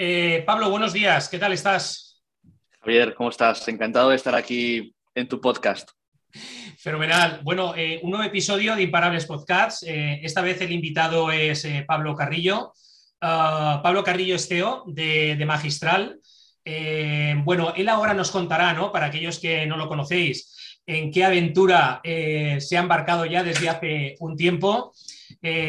Eh, Pablo, buenos días, ¿qué tal estás? Javier, ¿cómo estás? Encantado de estar aquí en tu podcast. Fenomenal. Bueno, eh, un nuevo episodio de Imparables Podcasts. Eh, esta vez el invitado es Pablo Carrillo. Ah, Pablo Carrillo es CEO de, Magistral. bueno, él ahora nos contará, ¿no? Para aquellos que no lo conocéis, en qué aventura se ha embarcado ya desde hace un tiempo.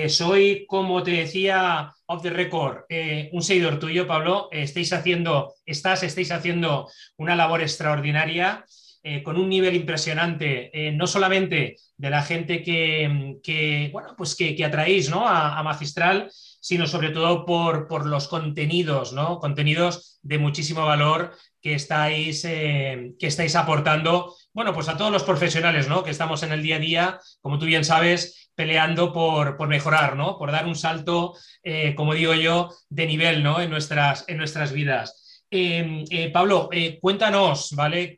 soy, como te decía, off the record, eh, un seguidor tuyo, Pablo, estáis haciendo, estás, estáis haciendo una labor extraordinaria. Eh, con un nivel impresionante, eh, no solamente de la gente que, bueno, pues que, atraéis ¿no? a, Magistral, sino sobre todo por, por, los contenidos, ¿no? contenidos de muchísimo valor que estáis, que estáis aportando bueno, pues a todos los profesionales ¿no? que estamos en el día a día, como tú bien sabes, peleando por, mejorar, ¿no? Por dar un salto, eh, como digo yo, de nivel, ¿no? En nuestras, en nuestras vidas. Em, eh, Pablo, eh, cuéntanos, ¿vale?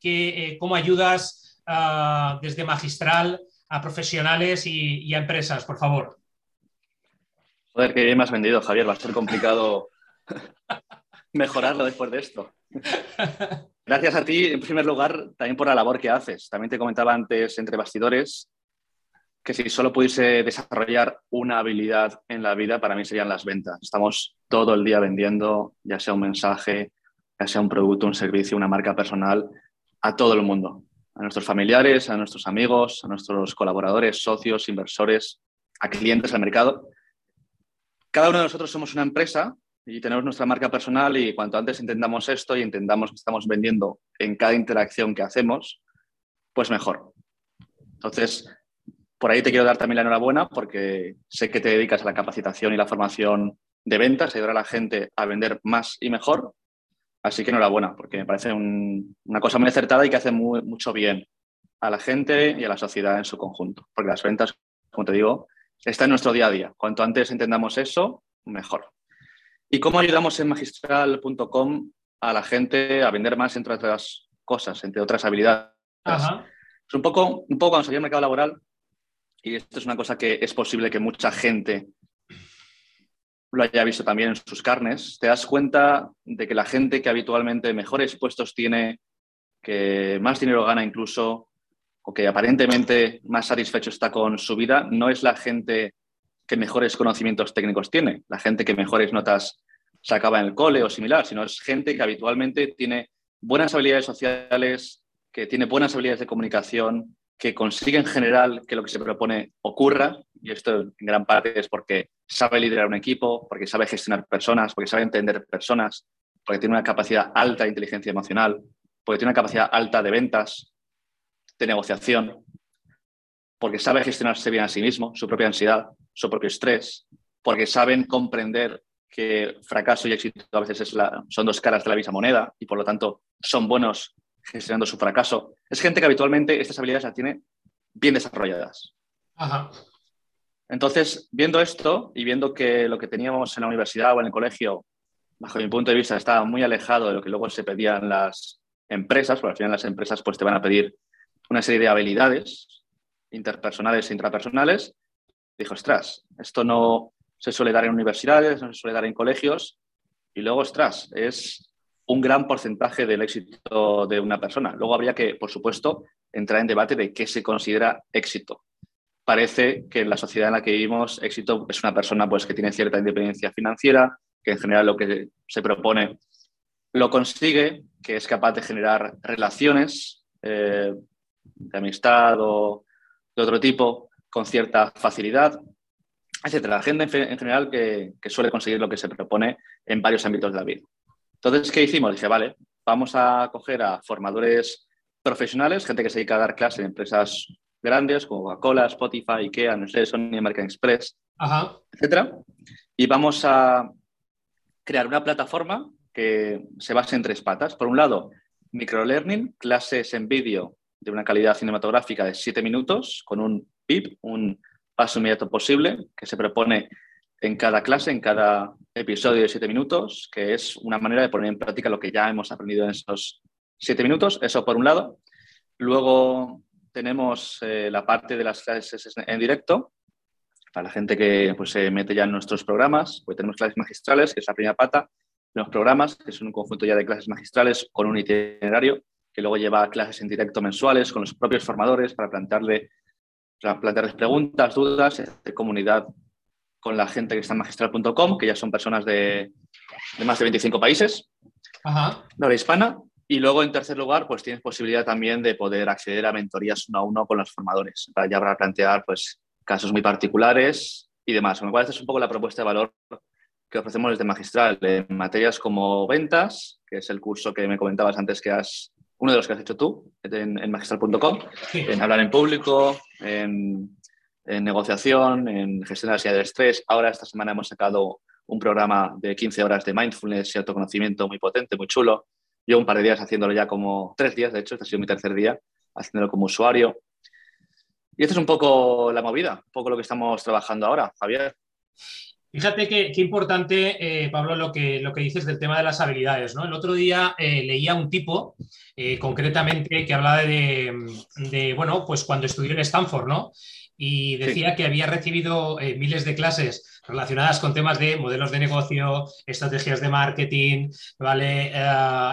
¿Cómo ayudas ah, desde magistral a profesionales y, a empresas, por favor? Joder, qué bien me has vendido, Javier. Va a ser complicado mejorarlo después de esto. Gracias a ti, en primer lugar, también por la labor que haces. También te comentaba antes entre bastidores que si solo pudiese desarrollar una habilidad en la vida, para mí serían las ventas. Estamos todo el día vendiendo, ya sea un mensaje, ya sea un producto, un servicio, una marca personal, a todo el mundo, a nuestros familiares, a nuestros amigos, a nuestros colaboradores, socios, inversores, a clientes, al mercado. Cada uno de nosotros somos una empresa y tenemos nuestra marca personal y cuanto antes entendamos esto y entendamos que estamos vendiendo en cada interacción que hacemos, pues mejor. Entonces, por ahí te quiero dar también la enhorabuena porque sé que te dedicas a la capacitación y la formación de ventas, ayudar a la gente a vender más y mejor. Así que enhorabuena, porque me parece una cosa muy acertada y que hace mucho bien a la gente y a la sociedad en su conjunto. Porque las ventas, como te digo, están en nuestro día a día. Cuanto antes entendamos eso, mejor. ¿Y cómo ayudamos en magistral.com a la gente a vender más, entre otras cosas, entre otras habilidades? Es un poco, un poco cuando salí al mercado laboral, y esto es una cosa que es posible que mucha gente lo haya visto también en sus carnes, te das cuenta de que la gente que habitualmente mejores puestos tiene, que más dinero gana incluso, o que aparentemente más satisfecho está con su vida, no es la gente que mejores conocimientos técnicos tiene, la gente que mejores notas sacaba en el cole o similar, sino es gente que habitualmente tiene buenas habilidades sociales, que tiene buenas habilidades de comunicación, que consigue en general que lo que se propone ocurra, y esto en gran parte es porque sabe liderar un equipo, porque sabe gestionar personas, porque sabe entender personas, porque tiene una capacidad alta de inteligencia emocional, porque tiene una capacidad alta de ventas, de negociación, porque sabe gestionarse bien a sí mismo, su propia ansiedad, su propio estrés, porque saben comprender que fracaso y éxito a veces son dos caras de la misma moneda y por lo tanto son buenos gestionando su fracaso. Es gente que habitualmente estas habilidades las tiene bien desarrolladas. Entonces, viendo esto y viendo que lo que teníamos en la universidad o en el colegio, bajo mi punto de vista, estaba muy alejado de lo que luego se pedían las empresas, porque al final las empresas pues, te van a pedir una serie de habilidades interpersonales e intrapersonales, dijo, ostras, esto no se suele dar en universidades, no se suele dar en colegios, y luego, ostras, es un gran porcentaje del éxito de una persona. Luego habría que, por supuesto, entrar en debate de qué se considera éxito. Parece que en la sociedad en la que vivimos, éxito es una persona pues, que tiene cierta independencia financiera, que en general lo que se propone lo consigue, que es capaz de generar relaciones eh, de amistad o de otro tipo con cierta facilidad, etc. La gente en general que suele conseguir lo que se propone en varios ámbitos de la vida. Entonces, ¿qué hicimos? Dije, vale, vamos a coger a formadores profesionales, gente que se dedica a dar clases en empresas grandes como Coca-Cola, Spotify, IKEA, no sé, Sony American Express, etcétera, y vamos a crear una plataforma que se base en tres patas. Por un lado, microlearning, clases en vídeo de una calidad cinematográfica de siete minutos con un PIP, un paso inmediato posible, que se propone en cada clase, en cada episodio de siete minutos, que es una manera de poner en práctica lo que ya hemos aprendido en esos siete minutos. Eso por un lado. Luego tenemos eh, la parte de las clases en directo, para la gente que pues, se mete ya en nuestros programas, pues tenemos clases magistrales, que es la primera pata, los programas, que son un conjunto ya de clases magistrales con un itinerario, que luego lleva clases en directo mensuales con los propios formadores para plantearle, para plantearles preguntas, dudas, de comunidad con la gente que está en magistral.com, que ya son personas de, más de 25 países, Ajá. de habla hispana. Y luego, en tercer lugar, pues tienes posibilidad también de poder acceder a mentorías uno a uno con los formadores, para ya para plantear pues, casos muy particulares y demás. Con lo cual, esta es un poco la propuesta de valor que ofrecemos desde Magistral en materias como ventas, que es el curso que me comentabas antes que has, uno de los que has hecho tú en, magistral.com, en hablar en público, en, negociación, en gestión de la ansiedad del estrés. Ahora esta semana hemos sacado un programa de 15 horas de mindfulness y autoconocimiento muy potente, muy chulo. Yo un par de días haciéndolo ya como tres días, de hecho, este ha sido mi tercer día haciéndolo como usuario. Y esta es un poco la movida, un poco lo que estamos trabajando ahora, Javier. Fíjate qué, importante, eh, Pablo, lo que, lo que dices del tema de las habilidades. ¿no? El otro día eh, leía un tipo, eh, concretamente, que hablaba de, bueno, pues cuando estudió en Stanford, ¿no? Y decía que había recibido miles de clases relacionadas con temas de modelos de negocio, estrategias de marketing, ¿vale?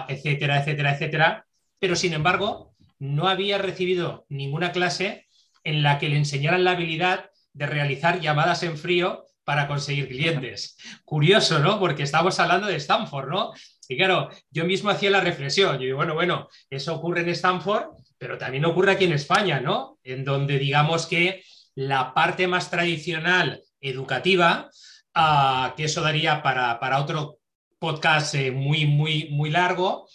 etcétera, etcétera, etcétera. Pero, sin embargo, no había recibido ninguna clase en la que le enseñaran la habilidad de realizar llamadas en frío para conseguir clientes. Curioso, ¿no? Porque estamos hablando de Stanford, ¿no? Y claro, yo mismo hacía la reflexión, yo digo, bueno, bueno, eso ocurre en Stanford, pero también ocurre aquí en España, ¿no? En donde digamos que la parte más tradicional educativa, ah, que eso daría para, otro podcast eh, muy, muy, muy largo,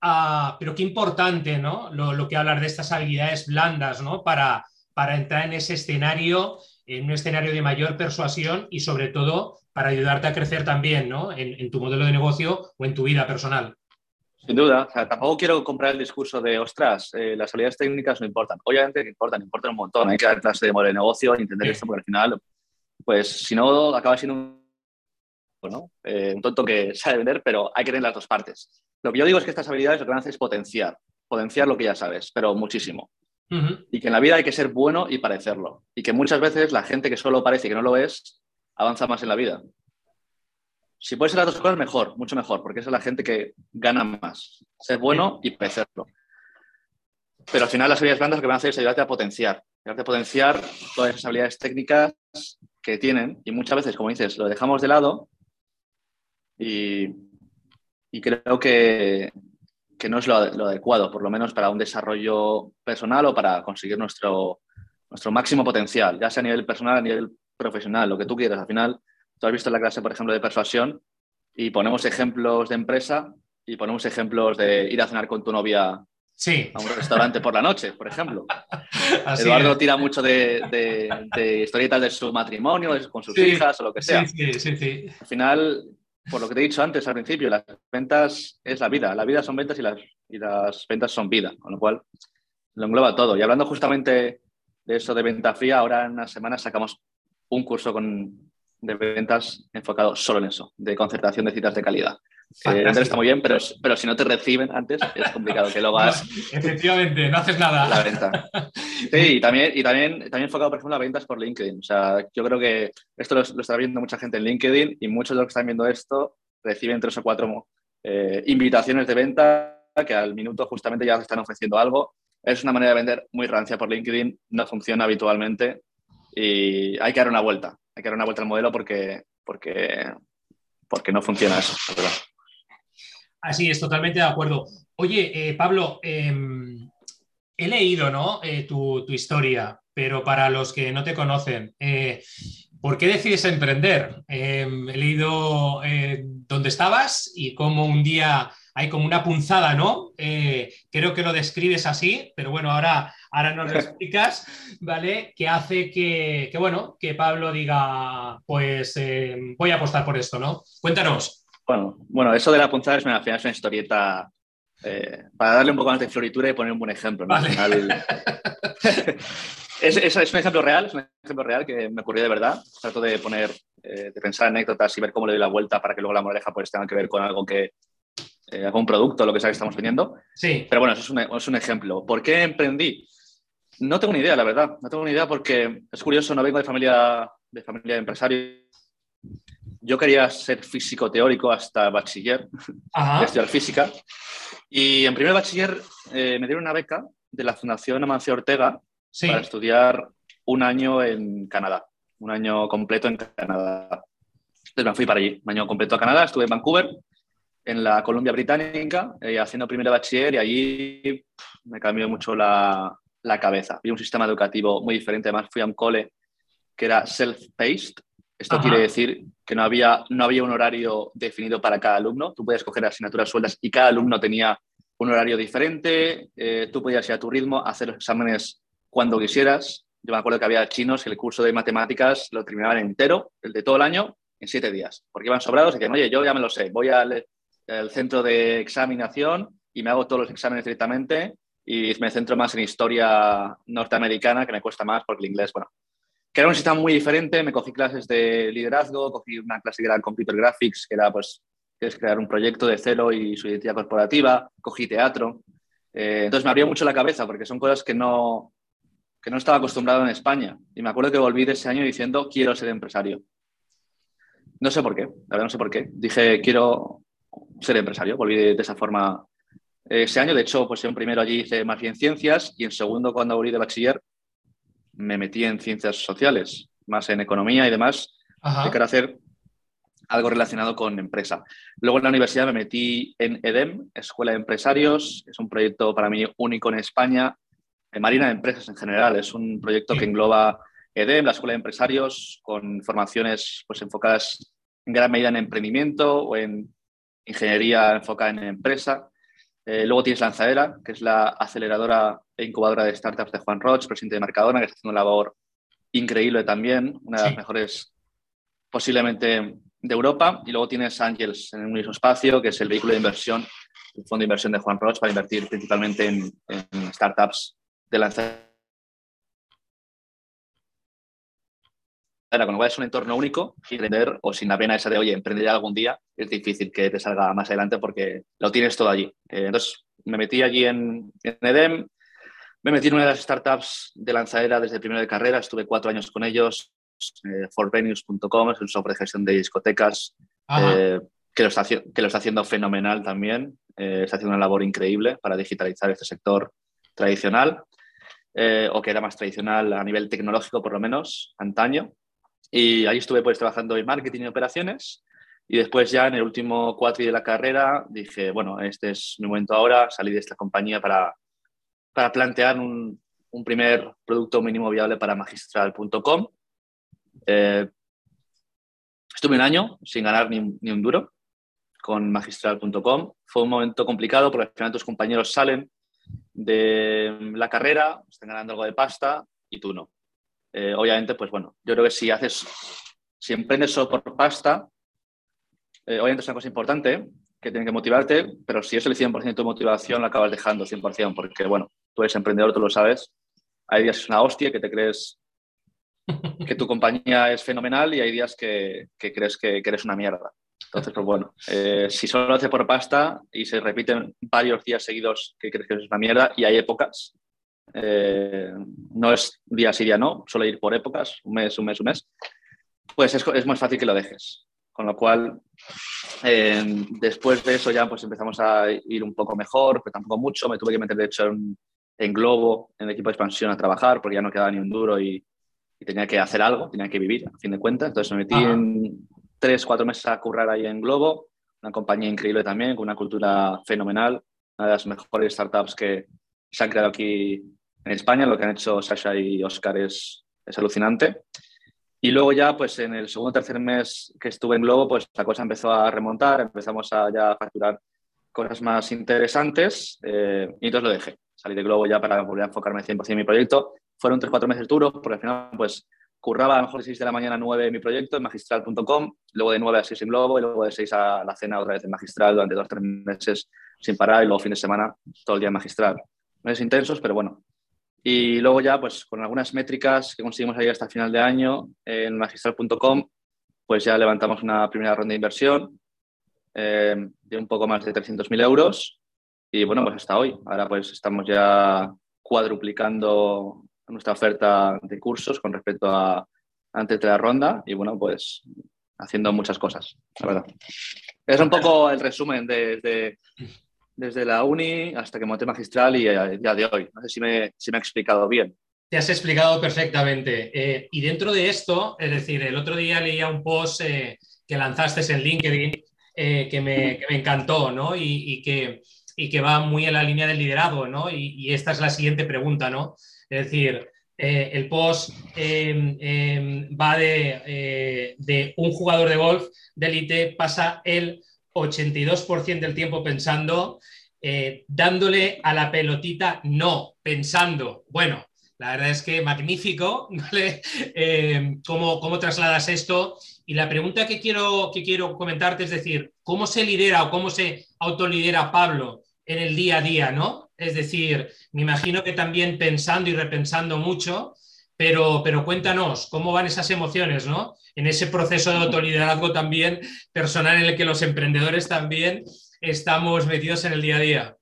ah, pero qué importante, ¿no? Lo, que hablar de estas habilidades blandas, ¿no? Para, para entrar en ese escenario en un escenario de mayor persuasión y sobre todo para ayudarte a crecer también ¿no? en, tu modelo de negocio o en tu vida personal. Sin duda, tampoco quiero comprar el discurso de, ostras, eh, las habilidades técnicas no importan. Obviamente que importan, importan un montón. Hay que dar clase de modelo de negocio entender esto porque al final, pues si no, acaba siendo un, eh, un tonto que sabe vender, pero hay que tener las dos partes. Lo que yo digo es que estas habilidades lo que van a hacer es potenciar, potenciar lo que ya sabes, pero muchísimo. Y que en la vida hay que ser bueno y parecerlo. Y que muchas veces la gente que solo parece y que no lo es, avanza más en la vida. Si puede ser las dos cosas, mejor, mucho mejor, porque esa es la gente que gana más. Ser bueno y parecerlo. Pero al final las habilidades blandas lo que van a hacer es ayudarte a potenciar. Ayudarte a potenciar todas esas habilidades técnicas que tienen. Y muchas veces, como dices, lo dejamos de lado y, y creo que, que no es lo, adecuado, por lo menos para un desarrollo personal o para conseguir nuestro, nuestro máximo potencial, ya sea a nivel personal, a nivel profesional, lo que tú quieras. Al final, tú has visto la clase, por ejemplo, de persuasión y ponemos ejemplos de empresa y ponemos ejemplos de ir a cenar con tu novia sí. a un restaurante por la noche, por ejemplo. Eduardo tira mucho de, de, historietas de su matrimonio, con sus hijas o lo que sea. Sí, sí, sí, Al final, por lo que te he dicho antes al principio, las ventas es la vida. La vida son ventas y las, y las ventas son vida, con lo cual lo engloba todo. Y hablando justamente de eso de venta fría, ahora en unas semanas sacamos un curso con, de ventas enfocado solo en eso, de concertación de citas de calidad. Eh, está muy bien, pero, pero si no te reciben antes, es complicado que lo hagas. efectivamente, no haces nada. La venta. Sí, y también, y también, también enfocado, por ejemplo, a ventas por LinkedIn. O sea, yo creo que esto lo, está viendo mucha gente en LinkedIn y muchos de los que están viendo esto reciben tres o cuatro eh, invitaciones de venta que al minuto justamente ya están ofreciendo algo. Es una manera de vender muy rancia por LinkedIn, no funciona habitualmente y hay que dar una vuelta. Hay que dar una vuelta al modelo porque, porque, porque no funciona eso. Así es, totalmente de acuerdo. Oye, eh, Pablo, em, he leído ¿no? Eh, tu, historia, pero para los que no te conocen, eh, ¿por qué decides emprender? Em, he leído dónde estabas y cómo un día hay como una punzada, ¿no? creo que lo describes así, pero bueno, ahora, ahora nos lo explicas, ¿vale? Que hace que, que bueno, que Pablo diga, pues em, voy a apostar por esto, ¿no? Cuéntanos. Bueno, bueno, eso de la punzada es una, es una historieta eh, para darle un poco más de floritura y poner un buen ejemplo. es, un ejemplo real, es un ejemplo real que me ocurrió de verdad. Trato de poner, eh, de pensar anécdotas y ver cómo le doy la vuelta para que luego la moraleja pues tenga que ver con algo que, eh, algún producto, lo que sea que estamos vendiendo. Sí. Pero bueno, eso es un, es un ejemplo. ¿Por qué emprendí? No tengo ni idea, la verdad. No tengo ni idea porque es curioso, no vengo de familia de familia de empresarios yo quería ser físico teórico hasta bachiller, estudiar física. Y en primer bachiller eh, me dieron una beca de la Fundación Amancio Ortega para estudiar un año en Canadá, un año completo en Canadá. Entonces me fui para allí, un año completo a Canadá, estuve en Vancouver, en la Columbia Británica, eh, haciendo primer bachiller y allí me cambió mucho la, la cabeza. Vi un sistema educativo muy diferente, además fui a un cole que era self-paced. Esto quiere decir que no había, no había un horario definido para cada alumno. Tú podías coger asignaturas sueltas y cada alumno tenía un horario diferente. Eh, tú podías ir a tu ritmo, hacer los exámenes cuando quisieras. Yo me acuerdo que había chinos que el curso de matemáticas lo terminaban entero, el de todo el año, en siete días, porque iban sobrados y decían, oye, yo ya me lo sé, voy al, al centro de examinación y me hago todos los exámenes directamente y me centro más en historia norteamericana, que me cuesta más porque el inglés, bueno, que era un sistema muy diferente. Me cogí clases de liderazgo, cogí una clase que era Computer Graphics, que era pues es crear un proyecto de cero y su identidad corporativa, cogí teatro. Eh, entonces me abrió mucho la cabeza porque son cosas que no, que no estaba acostumbrado en España. Y me acuerdo que volví de ese año diciendo, quiero ser empresario. No sé por qué, la verdad no sé por qué. Dije, quiero ser empresario. Volví de, esa forma ese año. De hecho, pues en primero allí hice más bien ciencias y en segundo, cuando volví de bachiller, me metí en ciencias sociales, más en economía y demás, de quería hacer algo relacionado con empresa. Luego en la universidad me metí en EDEM, Escuela de Empresarios, es un proyecto para mí único en España, en Marina de Empresas en general, es un proyecto que engloba EDEM, la Escuela de Empresarios, con formaciones pues, enfocadas en gran medida en emprendimiento o en ingeniería enfocada en empresa. Eh, luego tienes Lanzadera, que es la aceleradora e incubadora de startups de Juan Roch, presidente de Mercadona, que está haciendo una labor increíble también, una de las mejores posiblemente de Europa. Y luego tienes Angels en el mismo espacio, que es el vehículo de inversión, el fondo de inversión de Juan Roch para invertir principalmente en, en startups de lanzadera con lo cual es un entorno único y emprender o sin la pena esa de, oye, emprender algún día, es difícil que te salga más adelante porque lo tienes todo allí. Eh, entonces, me metí allí en, EDEM, me metí en una de las startups de lanzadera desde el primero de carrera, estuve cuatro años con ellos, eh, forvenues.com, es un software de gestión de discotecas, eh, que, lo está, que, lo está, haciendo fenomenal también, eh, está haciendo una labor increíble para digitalizar este sector tradicional. o que era más tradicional a nivel tecnológico, por lo menos, antaño. Y ahí estuve pues trabajando en marketing y operaciones. Y después ya en el último cuatro de la carrera dije, bueno, este es mi momento ahora, salí de esta compañía para, para plantear un, un primer producto mínimo viable para magistral.com. Eh, estuve un año sin ganar ni, ni un duro con magistral.com. Fue un momento complicado porque al final tus compañeros salen de la carrera, están ganando algo de pasta y tú no. Eh, obviamente, pues bueno, yo creo que si haces, si emprendes solo por pasta, eh, obviamente es una cosa importante que tiene que motivarte, pero si es el 100% de tu motivación, lo acabas dejando 100%, porque bueno, tú eres emprendedor, tú lo sabes. Hay días que es una hostia, que te crees que tu compañía es fenomenal y hay días que, crees que, eres una mierda. Entonces, pues bueno, eh, si solo lo haces por pasta y se repiten varios días seguidos que crees que es una mierda y hay épocas, eh, no es día sí, día no, suele ir por épocas, un mes, un mes, un mes, pues es, es más fácil que lo dejes. Con lo cual, eh, después de eso ya pues empezamos a ir un poco mejor, pero tampoco mucho. Me tuve que meter, de hecho, en, en Globo, en el equipo de expansión a trabajar, porque ya no quedaba ni un duro y, tenía que hacer algo, tenía que vivir, a fin de cuentas. Entonces me metí en tres, cuatro meses a currar ahí en Globo, una compañía increíble también, con una cultura fenomenal, una de las mejores startups que se han creado aquí en España. Lo que han hecho Sasha y Oscar es, es alucinante. Y luego ya, pues en el segundo o tercer mes que estuve en Globo, pues la cosa empezó a remontar, empezamos a ya facturar cosas más interesantes eh, y entonces lo dejé. Salí de Globo ya para volver a enfocarme 100% en mi proyecto. Fueron 3-4 meses duros, porque al final pues curraba a lo mejor de 6 de la mañana a 9 en mi proyecto en magistral.com, luego de 9 a 6 en Globo y luego de 6 a la cena otra vez en Magistral durante 2-3 meses sin parar y luego fin de semana todo el día en Magistral. Meses intensos, pero bueno, y luego ya, pues con algunas métricas que conseguimos ahí hasta final de año en magistral.com, pues ya levantamos una primera ronda de inversión eh, de un poco más de 300.000 euros. Y bueno, pues hasta hoy. Ahora pues estamos ya cuadruplicando nuestra oferta de cursos con respecto a antes de la ronda. Y bueno, pues haciendo muchas cosas, la verdad. Es un poco el resumen de, desde la uni hasta que monté magistral y a día de hoy. No sé si me, si me he explicado bien. Te has explicado perfectamente. Eh, y dentro de esto, es decir, el otro día leía un post eh, que lanzaste en LinkedIn eh, que, me, encantó, ¿no? Y, que, y, que, va muy en la línea del liderazgo, ¿no? Y, esta es la siguiente pregunta, ¿no? Es decir, el post em, va de, de un jugador de golf de élite pasa el 82% del tiempo pensando, dándole a la pelotita no, pensando, bueno, la verdad es que magnífico. Eh, ¿cómo, trasladas esto? Y la pregunta que quiero, que quiero comentarte es decir, ¿cómo se lidera o cómo se autolidera Pablo en el día a día, ¿no? Es decir, me imagino que también pensando y repensando mucho, pero, pero cuéntanos, ¿cómo van esas emociones, ¿no? En ese proceso de autoliderazgo también personal en el que los emprendedores también estamos metidos en el día a día.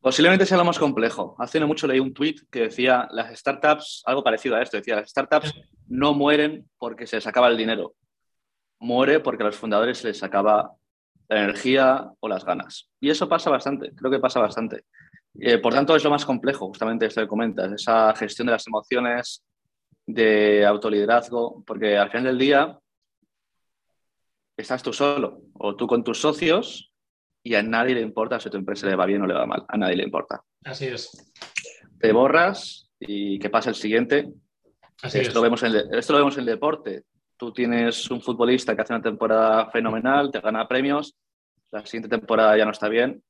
Posiblemente sea lo más complejo. Hace no mucho leí un tweet que decía, las startups, algo parecido a esto, decía, las startups no mueren porque se les acaba el dinero, muere porque a los fundadores se les acaba la energía o las ganas. Y eso pasa bastante, creo que pasa bastante. Eh, por tanto, es lo más complejo, justamente esto que comentas, esa gestión de las emociones, de autoliderazgo, porque al final del día estás tú solo o tú con tus socios y a nadie le importa si tu empresa le va bien o le va mal. A nadie le importa. Así es. Te borras y que pasa el siguiente. esto, Lo vemos en esto lo vemos en el deporte. Tú tienes un futbolista que hace una temporada fenomenal, te gana premios, la siguiente temporada ya no está bien,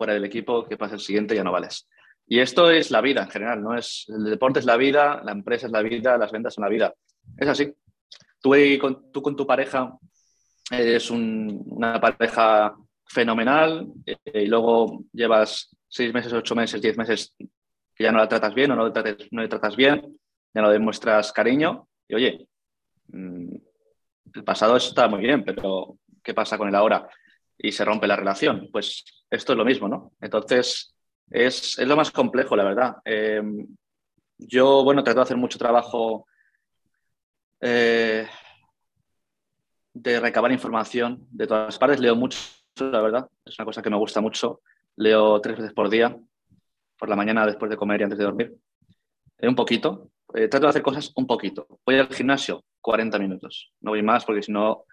fuera del equipo, que pasa el siguiente ya no vales. Y esto es la vida en general, ¿no? Es, el deporte es la vida, la empresa es la vida, las ventas son la vida. Es así. Tú, con, tú con tu pareja eres una pareja fenomenal eh, y luego llevas seis meses, ocho meses, diez meses que ya no la tratas bien o no le, trates, no le tratas bien, ya no demuestras cariño y oye, mm, el pasado está muy bien, pero ¿qué pasa con el ahora? Y se rompe la relación. Pues esto es lo mismo, ¿no? Entonces, es, es lo más complejo, la verdad. Em, yo, bueno, trato de hacer mucho trabajo eh, de recabar información de todas partes, leo mucho la verdad. Es una cosa que me gusta mucho. Leo tres veces por día, por la mañana después de comer y antes de dormir. Eh, un poquito. Eh, trato de hacer cosas un poquito. Voy al gimnasio 40 minutos. No voy más porque si no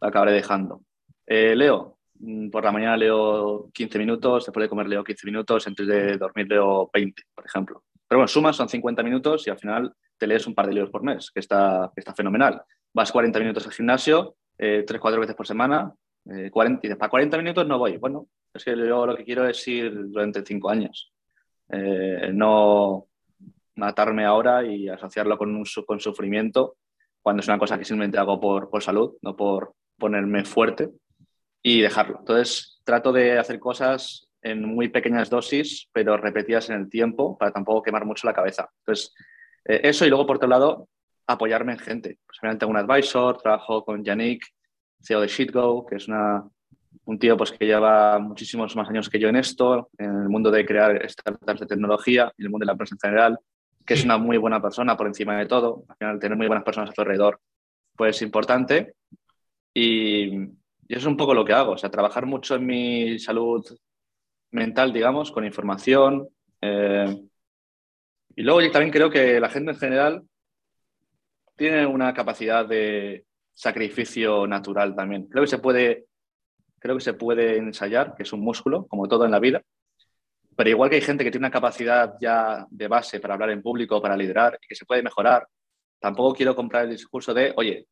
acabaré dejando. Eh, leo. Mm, por la mañana leo 15 minutos, después de comer leo 15 minutos, antes de dormir leo 20, por ejemplo. Pero bueno, sumas son 50 minutos y al final te lees un par de libros por mes, que está, está fenomenal. Vas 40 minutos al gimnasio, eh, 3-4 veces por semana, 40, eh, para 40 minutos no voy. Bueno, es que yo lo que quiero es ir durante cinco años. Eh, no matarme ahora y asociarlo con, un, con sufrimiento cuando es una cosa que simplemente hago por, por salud, no por ponerme fuerte y dejarlo. Entonces, trato de hacer cosas en muy pequeñas dosis, pero repetidas en el tiempo para tampoco quemar mucho la cabeza. Entonces, eh, eso y luego, por otro lado, apoyarme en gente. Pues, tengo un advisor, trabajo con Yannick, CEO de SheetGo, que es una, un tío pues, que lleva muchísimos más años que yo en esto, en el mundo de crear startups de tecnología y el mundo de la empresa en general, que es una muy buena persona por encima de todo. Al final, tener muy buenas personas a tu alrededor pues, es importante. Y, y eso es un poco lo que hago, o sea, trabajar mucho en mi salud mental, digamos, con información. Eh, y luego yo también creo que la gente en general tiene una capacidad de, sacrificio natural también. Creo que se puede, creo que se puede ensayar, que es un músculo, como todo en la vida, pero igual que hay gente que tiene una capacidad ya de base para hablar en público, para liderar y que se puede mejorar, tampoco quiero comprar el discurso de, oye,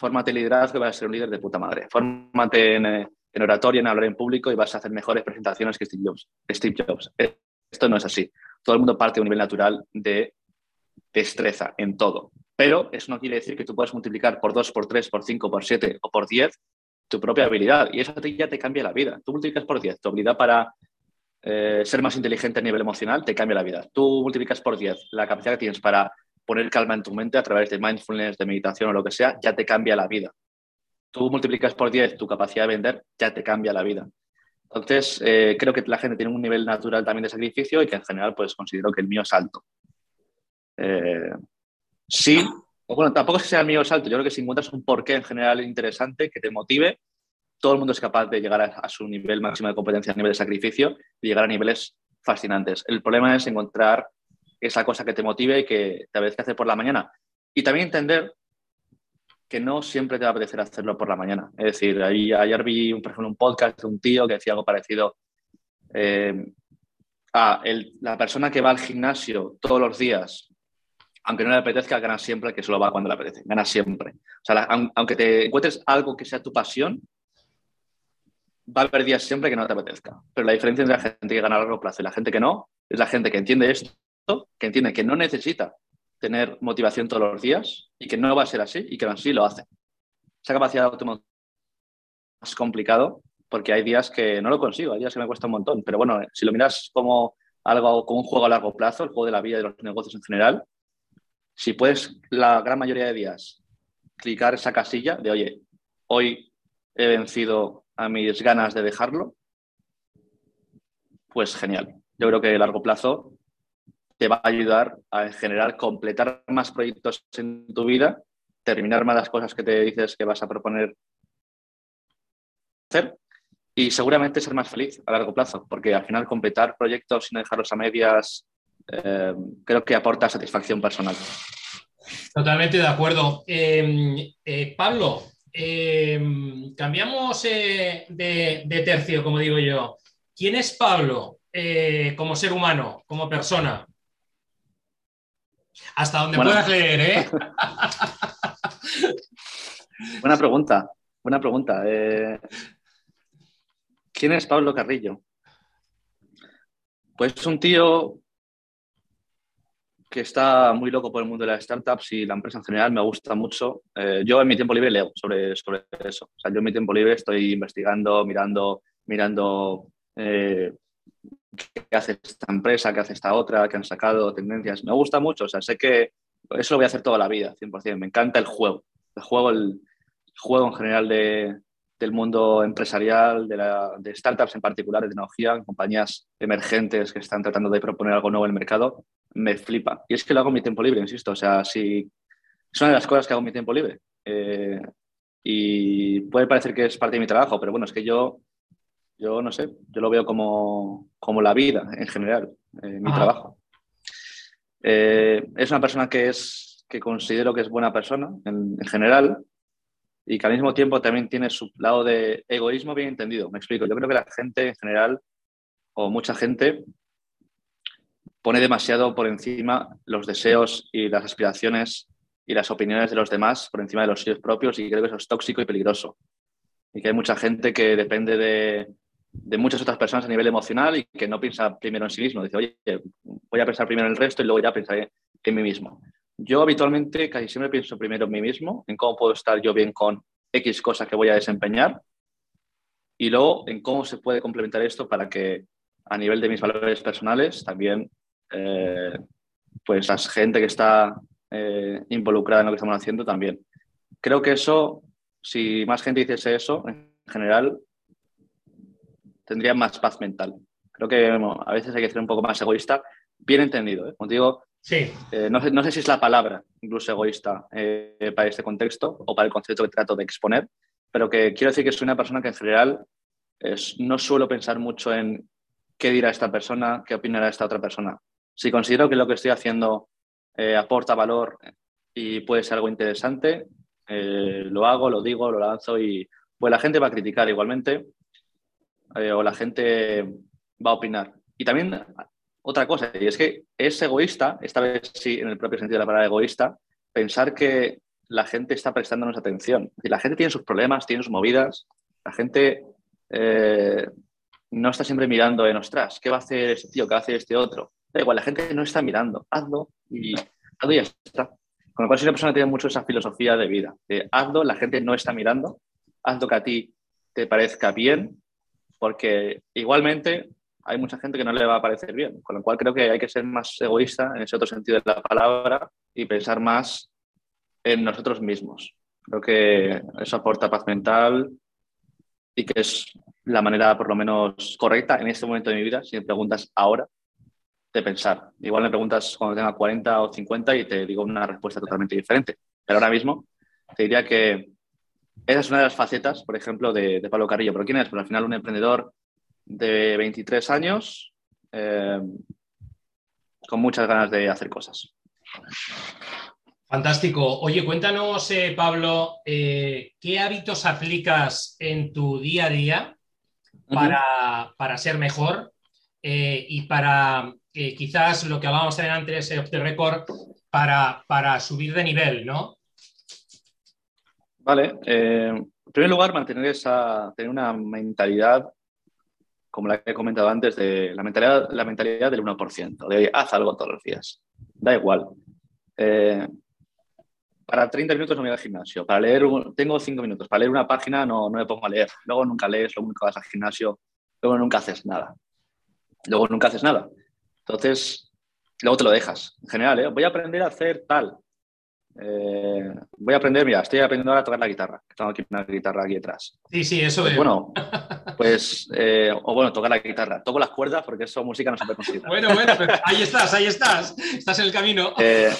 fórmate liderazgo y vas a ser un líder de puta madre. Fórmate en, eh, en oratoria, en hablar en público y vas a hacer mejores presentaciones que Steve Jobs. Steve Jobs. Esto no es así. Todo el mundo parte de un nivel natural de destreza en todo. Pero eso no quiere decir que tú puedas multiplicar por 2, por 3, por 5, por 7 o por 10 tu propia habilidad. Y eso ya te cambia la vida. Tú multiplicas por 10 tu habilidad para eh, ser más inteligente a nivel emocional, te cambia la vida. Tú multiplicas por 10 la capacidad que tienes para poner calma en tu mente a través de mindfulness, de meditación o lo que sea, ya te cambia la vida. Tú multiplicas por 10 tu capacidad de vender, ya te cambia la vida. Entonces, eh, creo que la gente tiene un nivel natural también de sacrificio y que en general pues considero que el mío es alto. Eh, Sí, bueno, tampoco es que sea el mío salto, yo creo que si encuentras un porqué en general interesante que te motive, todo el mundo es capaz de llegar a, su nivel máximo de competencia, a nivel de sacrificio y llegar a niveles fascinantes. El problema es encontrar esa cosa que te motive y que te apetezca hacer por la mañana. Y también entender que no siempre te va a apetecer hacerlo por la mañana. Es decir, ayer vi, por ejemplo, un podcast de un tío que decía algo parecido. Eh, a la persona que va al gimnasio todos los días, aunque no le apetezca, gana siempre que solo va cuando le apetece. Gana siempre. O sea, aunque te encuentres algo que sea tu pasión, va a haber días siempre que no te apetezca. Pero la diferencia entre la gente que gana a largo plazo y la gente que no es la gente que entiende esto, que entiende que no necesita tener motivación todos los días y que no va a ser así y que así lo hace. Esa capacidad de automotivación es complicado porque hay días que no lo consigo, hay días que me cuesta un montón. Pero bueno, si lo miras como algo, como un juego a largo plazo, el juego de la vida y de los negocios en general, si puedes la gran mayoría de días clicar esa casilla de, oye, hoy he vencido a mis ganas de dejarlo, pues genial. Yo creo que a largo plazo te va a ayudar a generar, completar más proyectos en tu vida, terminar más las cosas que te dices que vas a proponer hacer y seguramente ser más feliz a largo plazo, porque al final completar proyectos sin dejarlos a medias eh, creo que aporta satisfacción personal. Totalmente de acuerdo. Eh, eh, Pablo, Em, cambiamos eh, de, tercio, como digo yo. ¿Quién es Pablo como ser humano, como persona? Hasta donde puedas leer, ¿eh? buena pregunta, buena pregunta. ¿Quién es Pablo Carrillo? Pues es un tío que está muy loco por el mundo de las startups y la empresa en general me gusta mucho. Eh, yo en mi tiempo libre leo sobre, sobre eso. O sea, yo en mi tiempo libre estoy investigando, mirando, mirando eh, qué hace esta empresa, qué hace esta otra, qué han sacado, tendencias. Me gusta mucho. O sea, sé que eso lo voy a hacer toda la vida, 100%. Me encanta el juego. El juego, en general de, del mundo empresarial, de, la, startups en particular, de tecnología, compañías emergentes que están tratando de proponer algo nuevo en el mercado me flipa. Y es que lo hago mi tiempo libre, insisto. O sea, si es una de las cosas que hago mi tiempo libre. Eh, y puede parecer que es parte de mi trabajo, pero bueno, es que yo, yo no sé, yo lo veo como, como la vida en general, eh, mi trabajo. Eh, es una persona que, es, que considero que es buena persona en, en, general y que al mismo tiempo también tiene su lado de egoísmo bien entendido. Me explico, yo creo que la gente en general, o mucha gente, pone demasiado por encima los deseos y las aspiraciones y las opiniones de los demás por encima de los suyos propios y creo que eso es tóxico y peligroso. Y que hay mucha gente que depende de, muchas otras personas a nivel emocional y que no piensa primero en sí mismo. Dice, oye, voy a pensar primero en el resto y luego ya pensaré en mí mismo. Yo habitualmente casi siempre pienso primero en mí mismo, en cómo puedo estar yo bien con X cosas que voy a desempeñar y luego en cómo se puede complementar esto para que a nivel de mis valores personales también eh, pues la gente que está eh, involucrada en lo que estamos haciendo también. Creo que eso, si más gente hiciese eso, en general, tendría más paz mental. Creo que a veces hay que ser un poco más egoísta, bien entendido. ¿eh? Como digo, sí. no, sé, no, sé, si es la palabra incluso egoísta para este contexto o para el concepto que trato de exponer, pero que quiero decir que soy una persona que en general es, no suelo pensar mucho en qué dirá esta persona, qué opinará esta otra persona si considero que lo que estoy haciendo eh, aporta valor y puede ser algo interesante, eh, lo hago, lo digo, lo lanzo y pues la gente va a criticar igualmente eh, o la gente va a opinar. Y también otra cosa, y es que es egoísta, esta vez sí en el propio sentido de la palabra egoísta, pensar que la gente está prestándonos atención. Y la gente tiene sus problemas, tiene sus movidas, la gente no está siempre mirando en, ostras, ¿qué va a hacer este tío? ¿Qué va a hacer este otro? Da igual, la gente no está mirando, hazlo y hazlo y ya está. Con lo cual, si una persona tiene mucho esa filosofía de vida, de hazlo, la gente no está mirando, hazlo que a ti te parezca bien, porque igualmente hay mucha gente que no le va a parecer bien, con lo cual creo que hay que ser más egoísta en ese otro sentido de la palabra y pensar más en nosotros mismos. Creo que eso aporta paz mental y que es la manera por lo menos correcta en este momento de mi vida, si me preguntas ahora, de pensar. Igual me preguntas cuando tenga 40 o 50 y te digo una respuesta totalmente diferente. Pero ahora mismo te diría que esa es una de las facetas, por ejemplo, de, Pablo Carrillo. ¿Pero quién es? Pues al final un emprendedor de 23 años eh, con muchas ganas de hacer cosas. Fantástico. Oye, cuéntanos, eh, Pablo, eh, ¿qué hábitos aplicas en tu día a día para, ser mejor y para quizás lo que hablábamos antes, off the record, para, para subir de nivel, ¿no? Vale. en primer lugar, mantener esa, tener una mentalidad, como la que he comentado antes, de la mentalidad, la mentalidad del 1%, de haz algo todos los días. Da igual para 30 minutos no me voy al gimnasio. Para leer, tengo 5 minutos. Para leer una página no, no me pongo a leer. Luego nunca lees, luego nunca vas al gimnasio, luego nunca haces nada. Luego nunca haces nada. Entonces, luego te lo dejas. En general, ¿eh? voy a aprender a hacer tal. Eh, voy a aprender, mira, estoy aprendiendo ahora a tocar la guitarra. Tengo aquí una guitarra aquí detrás. Sí, sí, eso es. Bueno, pues, eh, o bueno, tocar la guitarra. Toco las cuerdas porque eso música no se puede considerar. Bueno, bueno, ahí estás, ahí estás. Estás en el camino. Eh,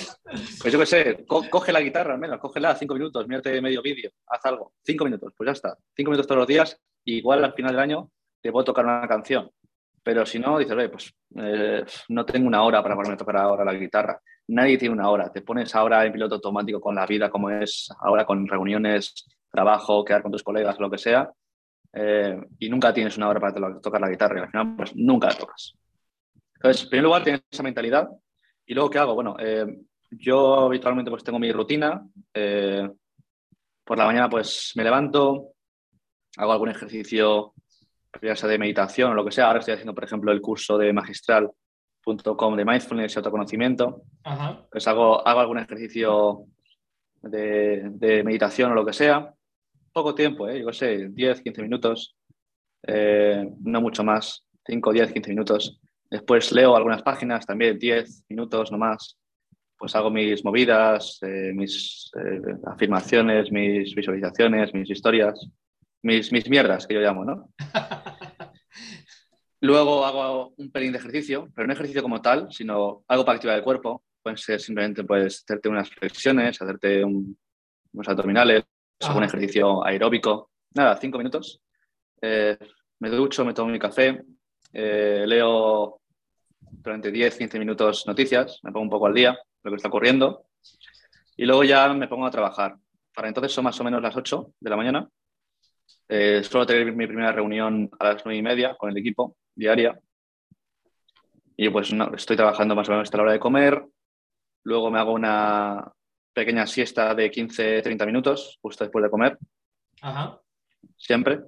pues yo qué sé, coge la guitarra al menos, cógela cinco minutos, mírate medio vídeo, haz algo. Cinco minutos, pues ya está. Cinco minutos todos los días, igual al final del año te puedo tocar una canción. Pero si no, dices, oye, pues no tengo una hora para ponerme a tocar ahora la guitarra nadie tiene una hora. Te pones ahora en piloto automático con la vida como es ahora con reuniones, trabajo, quedar con tus colegas, lo que sea, eh, y nunca tienes una hora para tocar la guitarra y al final pues nunca la tocas. Entonces, en primer lugar tienes esa mentalidad y luego ¿qué hago? Bueno, eh, yo habitualmente pues tengo mi rutina. Eh, por la mañana pues me levanto, hago algún ejercicio, ya sea de meditación o lo que sea. Ahora estoy haciendo, por ejemplo, el curso de magistral .com de mindfulness y autoconocimiento. Pues hago, hago algún ejercicio de, meditación o lo que sea. Poco tiempo, ¿eh? yo sé, 10, 15 minutos, eh, no mucho más, 5, 10, 15 minutos. Después leo algunas páginas, también 10 minutos no más. Pues hago mis movidas, eh, mis eh, afirmaciones, mis visualizaciones, mis historias, mis, mis mierdas que yo llamo, ¿no? Luego hago un pelín de ejercicio, pero no ejercicio como tal, sino algo para activar el cuerpo. Puede ser simplemente pues, hacerte unas flexiones, hacerte unos abdominales, algún ejercicio aeróbico. Nada, cinco minutos. Eh, me ducho, me tomo mi café, eh, leo durante 10, 15 minutos noticias, me pongo un poco al día, lo que está ocurriendo, y luego ya me pongo a trabajar. Para entonces son más o menos las 8 de la mañana. Eh, suelo tener mi primera reunión a las 9 y media con el equipo diaria. Y pues no, estoy trabajando más o menos hasta la hora de comer. Luego me hago una pequeña siesta de 15-30 minutos justo después de comer. Siempre.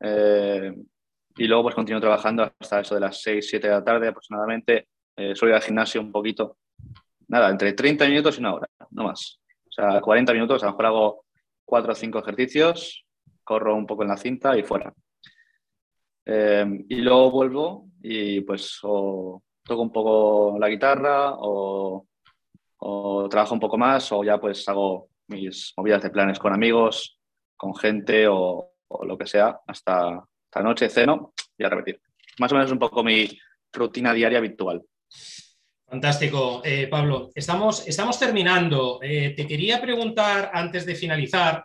Eh, y luego pues continúo trabajando hasta eso de las 6-7 de la tarde aproximadamente. Eh, suelo ir al gimnasio un poquito. Nada, entre 30 minutos y una hora, no más. O sea, 40 minutos, a lo mejor hago 4 o 5 ejercicios, corro un poco en la cinta y fuera. Eh, y luego vuelvo y pues o toco un poco la guitarra o, trabajo un poco más o ya pues hago mis movidas de planes con amigos, con gente o, lo que sea hasta esta noche, ceno y a repetir. Más o menos un poco mi rutina diaria habitual. Fantástico, eh, Pablo. Estamos, estamos terminando. Eh, te quería preguntar antes de finalizar,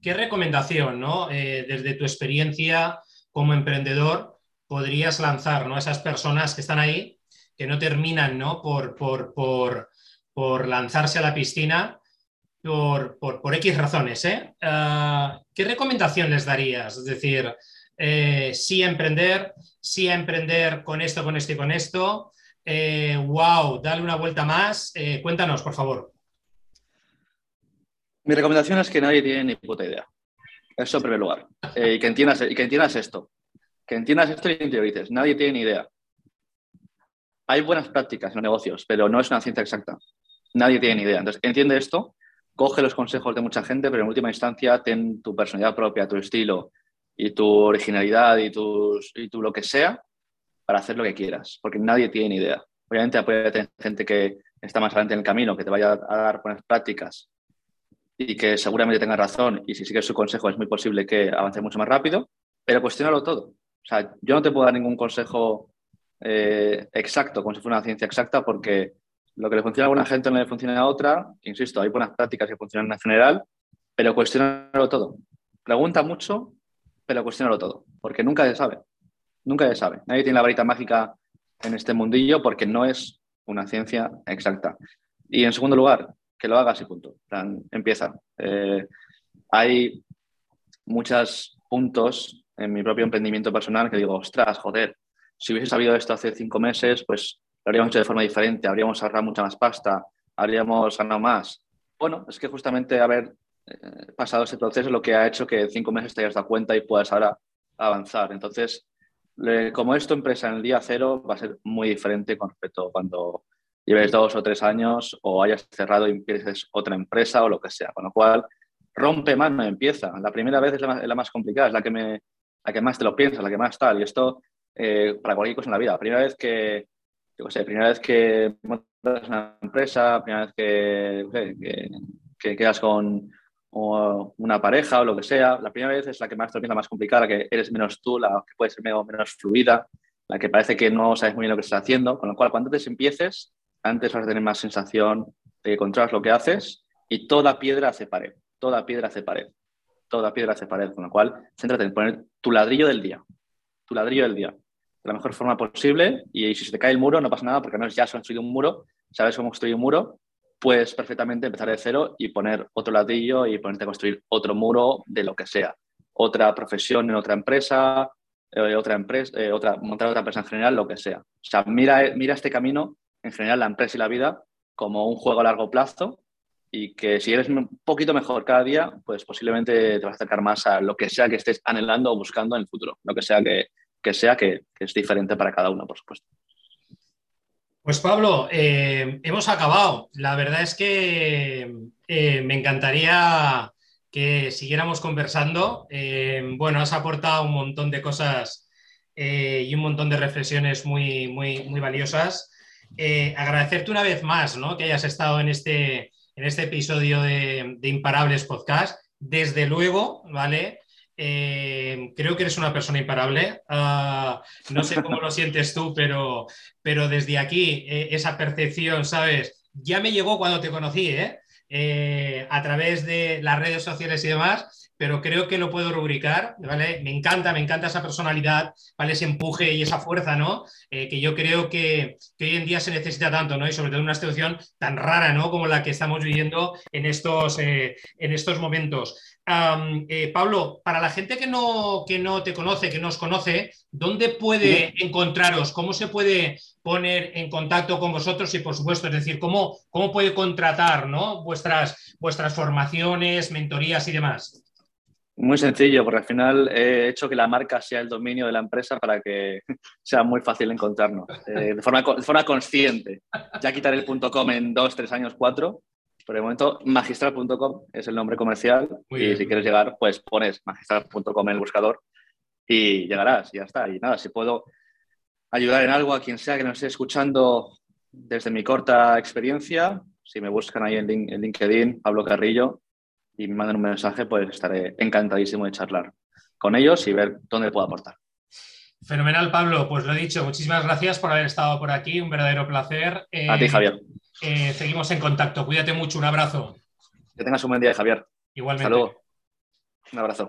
¿qué recomendación, ¿no? Eh, desde tu experiencia como emprendedor, podrías lanzar ¿no? a esas personas que están ahí, que no terminan ¿no? Por, por, por, lanzarse a la piscina por, por X razones? ¿eh? Ah, ¿Qué recomendación les darías? Es decir, eh, sí emprender, sí emprender con esto, con esto y con esto. wow, dale una vuelta más. cuéntanos, por favor. Mi recomendación es que nadie tiene ni puta idea. Eso en primer lugar. Eh, y, que entiendas, y que entiendas esto. Que entiendas esto y interiorices. Nadie tiene ni idea. Hay buenas prácticas en los negocios, pero no es una ciencia exacta. Nadie tiene ni idea. Entonces, entiende esto, coge los consejos de mucha gente, pero en última instancia ten tu personalidad propia, tu estilo y tu originalidad y, tu lo que sea para hacer lo que quieras, porque nadie tiene ni idea. Obviamente puede tener gente que está más adelante en el camino, que te vaya a dar buenas prácticas y que seguramente tenga razón y si sigues su consejo es muy posible que avance mucho más rápido, pero cuestionalo todo. O sea, yo no te puedo dar ningún consejo eh, exacto, como si fuera una ciencia exacta, porque Lo que le funciona a alguna gente no le funciona a otra. Insisto, hay buenas prácticas que funcionan en general, pero cuestionarlo todo. Pregunta mucho, pero cuestionarlo todo, porque nunca se sabe. Nunca se sabe. Nadie tiene la varita mágica en este mundillo porque no es una ciencia exacta. Y en segundo lugar, que lo hagas y punto. empieza. Eh, hay muchos puntos en mi propio emprendimiento personal que digo, ostras, joder, si hubiese sabido esto hace cinco meses, pues lo habríamos hecho de forma diferente, habríamos ahorrado mucha más pasta, habríamos ganado más. Bueno, es que justamente haber eh, pasado ese proceso es lo que ha hecho que en cinco meses te hayas dado cuenta y puedas ahora avanzar. Entonces, como es tu empresa en el día cero, va a ser muy diferente con respecto a cuando lleves dos o tres años o hayas cerrado y empieces otra empresa o lo que sea. Con lo cual, rompe mano, empieza. La primera vez es la más, complicada, es la que, me, la que más te lo piensas, la que más tal. Y esto eh, para cualquier cosa en la vida. La primera vez que, yo sé, primera vez que montas una empresa, primera vez que, que, quedas con una pareja o lo que sea, la primera vez es la que más te lo más complicada, la que eres menos tú, la que puede ser menos, menos fluida, la que parece que no sabes muy bien lo que estás haciendo, con lo cual cuando antes empieces, antes vas a tener más sensación de que controlas lo que haces y toda piedra hace pared toda piedra hace pared. Toda piedra hace pared, con lo cual céntrate en poner tu ladrillo del día. Tu ladrillo del día. De la mejor forma posible. Y si se te cae el muro, no pasa nada, porque no es ya construido un muro, sabes cómo construir un muro, puedes perfectamente empezar de cero y poner otro ladrillo y ponerte a construir otro muro de lo que sea. Otra profesión en otra empresa, eh, otra empresa, eh, otra, montar otra empresa en general, lo que sea. O sea, mira, mira este camino, en general, la empresa y la vida, como un juego a largo plazo y que si eres un poquito mejor cada día, pues posiblemente te vas a acercar más a lo que sea que estés anhelando o buscando en el futuro, lo que sea que, sea que, es diferente para cada uno, por supuesto. Pues Pablo, eh, hemos acabado. La verdad es que eh, me encantaría que siguiéramos conversando. Eh, bueno, has aportado un montón de cosas y un montón de reflexiones muy, muy, muy valiosas. Agradecerte una vez más ¿no? que hayas estado en este, en este episodio de, Imparables Podcast. Desde luego, ¿vale? Eh, creo que eres una persona imparable. Ah, no sé cómo lo sientes tú, pero, pero desde aquí, eh, esa percepción, ¿sabes? Ya me llegó cuando te conocí, ¿eh? A través de las redes sociales y demás, pero creo que lo puedo rubricar, ¿vale? Me encanta, me encanta esa personalidad, ¿vale? Ese empuje y esa fuerza, ¿no? Eh, que yo creo que, hoy en día se necesita tanto, ¿no? Y sobre todo en una situación tan rara, ¿no? Como la que estamos viviendo en estos, eh, en estos momentos. Eh, Pablo, para la gente que no, que no te conoce, que no os conoce, ¿dónde puede encontraros? ¿Cómo se puede poner en contacto con vosotros? Y por supuesto, es decir, ¿cómo, cómo puede contratar ¿no? vuestras, vuestras formaciones, mentorías y demás? Muy sencillo, porque al final he hecho que la marca sea el dominio de la empresa para que sea muy fácil encontrarnos, eh, de, forma, de, forma, consciente. Ya quitaré el .com en dos, tres años, cuatro, pero de momento magistral.com es el nombre comercial y si quieres llegar, pues pones magistral.com en el buscador y llegarás, y ya está. Y nada, si puedo ayudar en algo a quien sea que nos esté escuchando desde mi corta experiencia, si me buscan ahí en, en LinkedIn, Pablo Carrillo, y me mandan un mensaje, pues estaré encantadísimo de charlar con ellos y ver dónde puedo aportar. Fenomenal, Pablo. Pues lo he dicho, muchísimas gracias por haber estado por aquí, un verdadero placer. a ti, Javier. Eh, seguimos en contacto. Cuídate mucho, un abrazo. Que tengas un buen día, Javier. Igualmente. Hasta luego. Un abrazo.